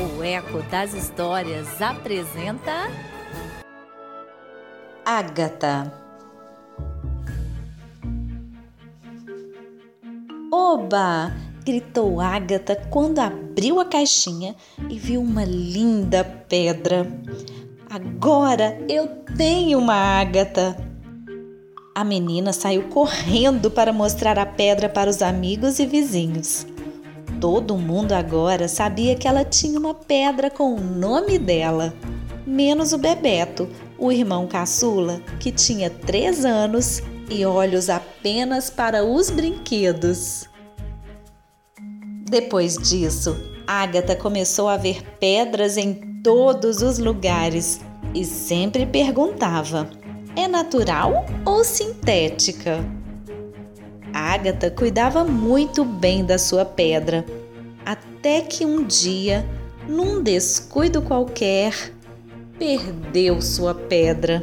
O Eco das Histórias apresenta. Ágata. Oba! gritou Ágata quando abriu a caixinha e viu uma linda pedra. Agora eu tenho uma Ágata! A menina saiu correndo para mostrar a pedra para os amigos e vizinhos. Todo mundo agora sabia que ela tinha uma pedra com o nome dela, menos o Bebeto, o irmão caçula, que tinha três anos e olhos apenas para os brinquedos. Depois disso, Agatha começou a ver pedras em todos os lugares e sempre perguntava: é natural ou sintética? Agatha cuidava muito bem da sua pedra, até que um dia, num descuido qualquer, perdeu sua pedra.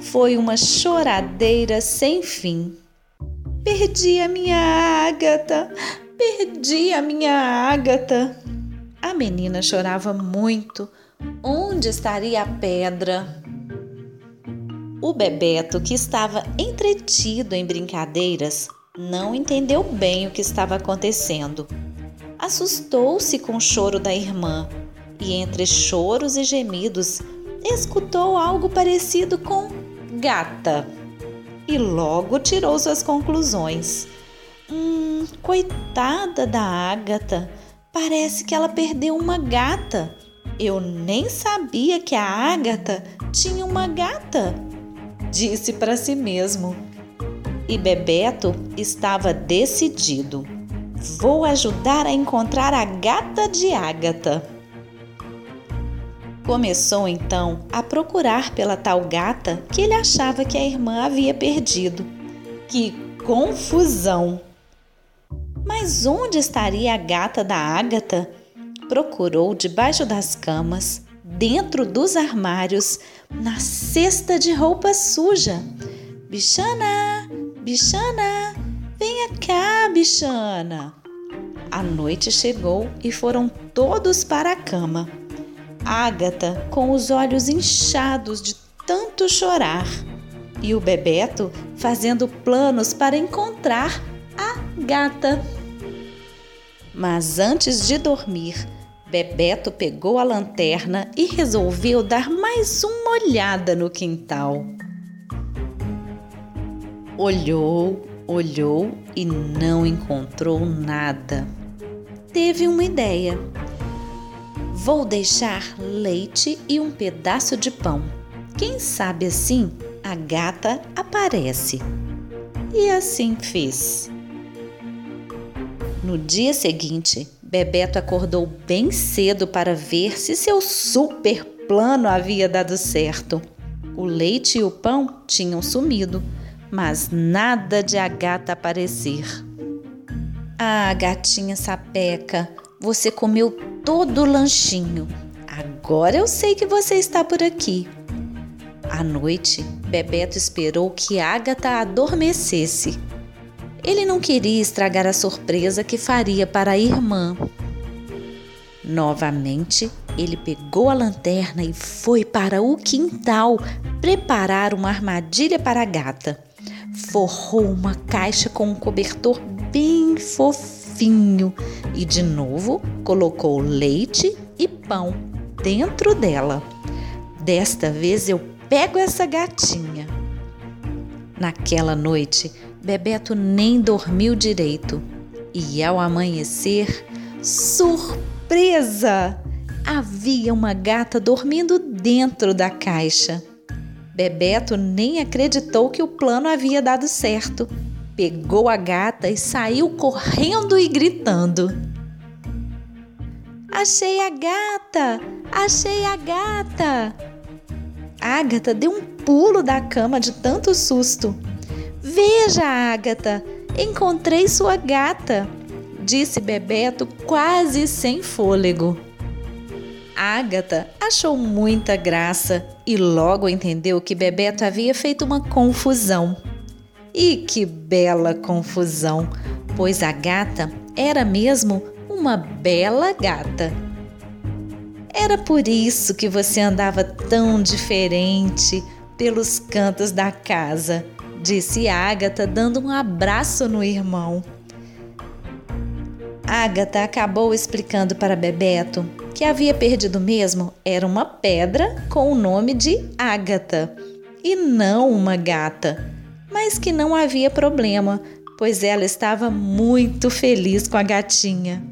Foi uma choradeira sem fim. Perdi a minha Ágata! Perdi a minha Ágata! A menina chorava muito. Onde estaria a pedra? O Bebeto, que estava entretido em brincadeiras, não entendeu bem o que estava acontecendo. Assustou-se com o choro da irmã e, entre choros e gemidos, escutou algo parecido com gata. E logo tirou suas conclusões. Hum, coitada da Ágata, parece que ela perdeu uma gata. Eu nem sabia que a Ágata tinha uma gata disse para si mesmo. E Bebeto estava decidido. Vou ajudar a encontrar a gata de Ágata. Começou então a procurar pela tal gata que ele achava que a irmã havia perdido. Que confusão! Mas onde estaria a gata da Ágata? Procurou debaixo das camas, dentro dos armários, na cesta de roupa suja. Bichana, bichana, venha cá, bichana. A noite chegou e foram todos para a cama. Ágata, com os olhos inchados de tanto chorar, e o Bebeto fazendo planos para encontrar a gata. Mas antes de dormir, Bebeto pegou a lanterna e resolveu dar mais uma olhada no quintal. Olhou, olhou e não encontrou nada. Teve uma ideia. Vou deixar leite e um pedaço de pão. Quem sabe assim a gata aparece. E assim fez. No dia seguinte, Bebeto acordou bem cedo para ver se seu super plano havia dado certo. O leite e o pão tinham sumido, mas nada de a gata aparecer. Ah, gatinha sapeca, você comeu todo o lanchinho. Agora eu sei que você está por aqui. À noite, Bebeto esperou que Ágata adormecesse ele não queria estragar a surpresa que faria para a irmã. Novamente, ele pegou a lanterna e foi para o quintal preparar uma armadilha para a gata. Forrou uma caixa com um cobertor bem fofinho e de novo colocou leite e pão dentro dela. Desta vez eu pego essa gatinha. Naquela noite, Bebeto nem dormiu direito. E ao amanhecer, surpresa! Havia uma gata dormindo dentro da caixa. Bebeto nem acreditou que o plano havia dado certo. Pegou a gata e saiu correndo e gritando: Achei a gata! Achei a gata! Agatha deu um pulo da cama de tanto susto. Veja, Ágata, encontrei sua gata, disse Bebeto quase sem fôlego. Ágata achou muita graça e logo entendeu que Bebeto havia feito uma confusão. E que bela confusão, pois a gata era mesmo uma bela gata Era por isso que você andava tão diferente pelos cantos da casa, disse Ágata, dando um abraço no irmão. Ágata acabou explicando para Bebeto que havia perdido mesmo era uma pedra com o nome de Ágata e não uma gata, mas que não havia problema, pois ela estava muito feliz com a gatinha.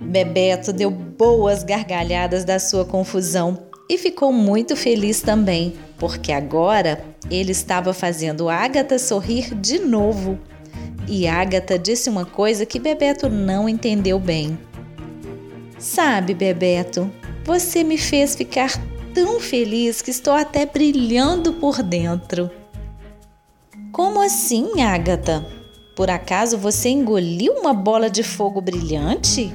Bebeto deu boas gargalhadas da sua confusão e ficou muito feliz também, porque agora ele estava fazendo Ágata sorrir de novo. E Ágata disse uma coisa que Bebeto não entendeu bem. Sabe, Bebeto, você me fez ficar tão feliz que estou até brilhando por dentro. Como assim, Ágata? Por acaso você engoliu uma bola de fogo brilhante?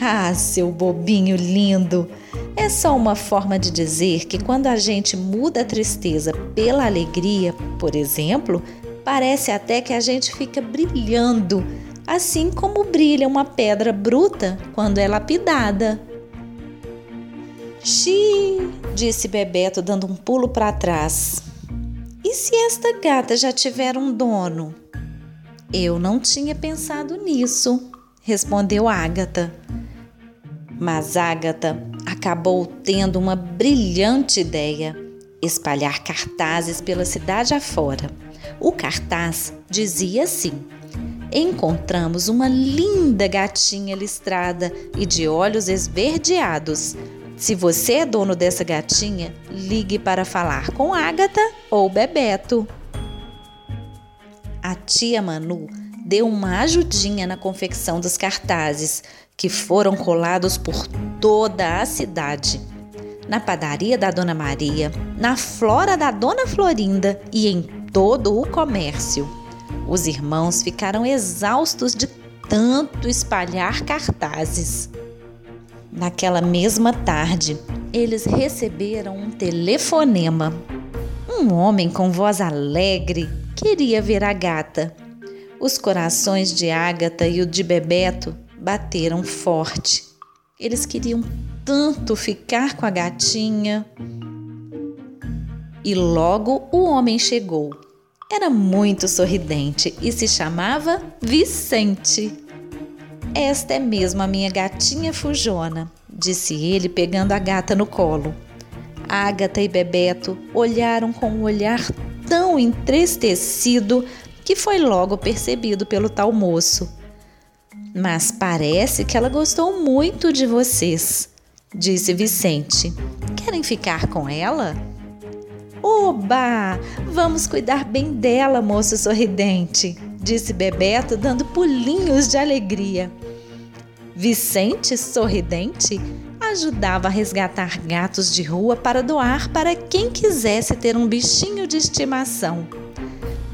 Ah, seu bobinho lindo! É só uma forma de dizer que quando a gente muda a tristeza pela alegria, por exemplo, parece até que a gente fica brilhando, assim como brilha uma pedra bruta quando é lapidada. Xi, disse Bebeto, dando um pulo para trás. E se esta gata já tiver um dono? Eu não tinha pensado nisso, respondeu Ágata. Mas Ágata acabou tendo uma brilhante ideia: espalhar cartazes pela cidade afora. O cartaz dizia assim: Encontramos uma linda gatinha listrada e de olhos esverdeados. Se você é dono dessa gatinha, ligue para falar com Ágata ou Bebeto. A tia Manu deu uma ajudinha na confecção dos cartazes, que foram colados por toda a cidade. Na padaria da Dona Maria, na flora da Dona Florinda e em todo o comércio. Os irmãos ficaram exaustos de tanto espalhar cartazes. Naquela mesma tarde, eles receberam um telefonema. Um homem com voz alegre queria ver a gata. Os corações de Ágata e o de Bebeto bateram forte. Eles queriam tanto ficar com a gatinha. E logo o homem chegou. Era muito sorridente e se chamava Vicente. Esta é mesmo a minha gatinha fujona, disse ele, pegando a gata no colo. Ágata e Bebeto olharam com um olhar tão entristecido que foi logo percebido pelo tal moço. Mas parece que ela gostou muito de vocês, disse Vicente. Querem ficar com ela? Oba! Vamos cuidar bem dela, moço sorridente, disse Bebeto, dando pulinhos de alegria. Vicente, sorridente, ajudava a resgatar gatos de rua para doar para quem quisesse ter um bichinho de estimação.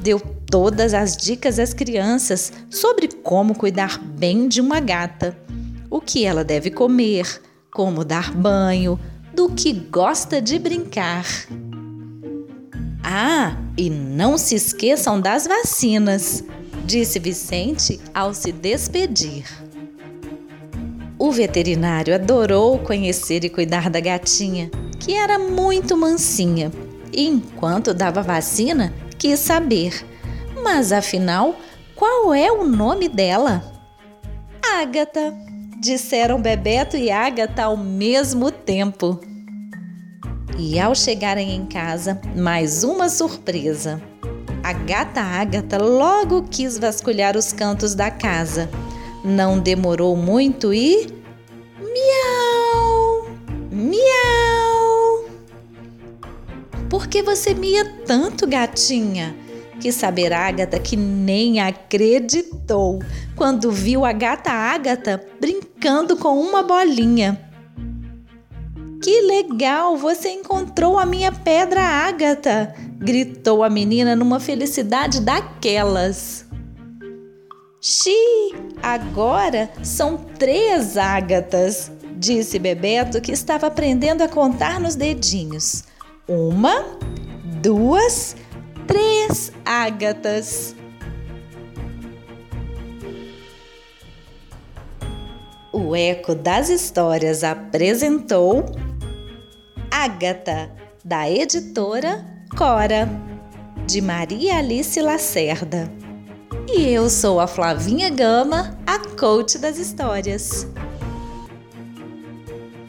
Deu todas as dicas às crianças sobre como cuidar bem de uma gata, o que ela deve comer, como dar banho, do que gosta de brincar. Ah, e não se esqueçam das vacinas, disse Vicente ao se despedir. O veterinário adorou conhecer e cuidar da gatinha, que era muito mansinha, e enquanto dava vacina, quis saber mas afinal, qual é o nome dela? Ágata, disseram Bebeto e Ágata ao mesmo tempo. E ao chegarem em casa, mais uma surpresa. A gata Ágata logo quis vasculhar os cantos da casa. Não demorou muito e. Miau! Miau! Por que você mia tanto, gatinha? Quis saber Ágata que nem acreditou quando viu a gata Ágata brincando com uma bolinha. Que legal! Você encontrou a minha pedra Ágata! gritou a menina numa felicidade daquelas. Xi, agora são três ágatas, disse Bebeto, que estava aprendendo a contar nos dedinhos. Uma, duas três ágatas. O Eco das Histórias apresentou Ágata, da editora Cora, de Maria Alice Lacerda. E eu sou a Flavinha Gama, a coach das histórias.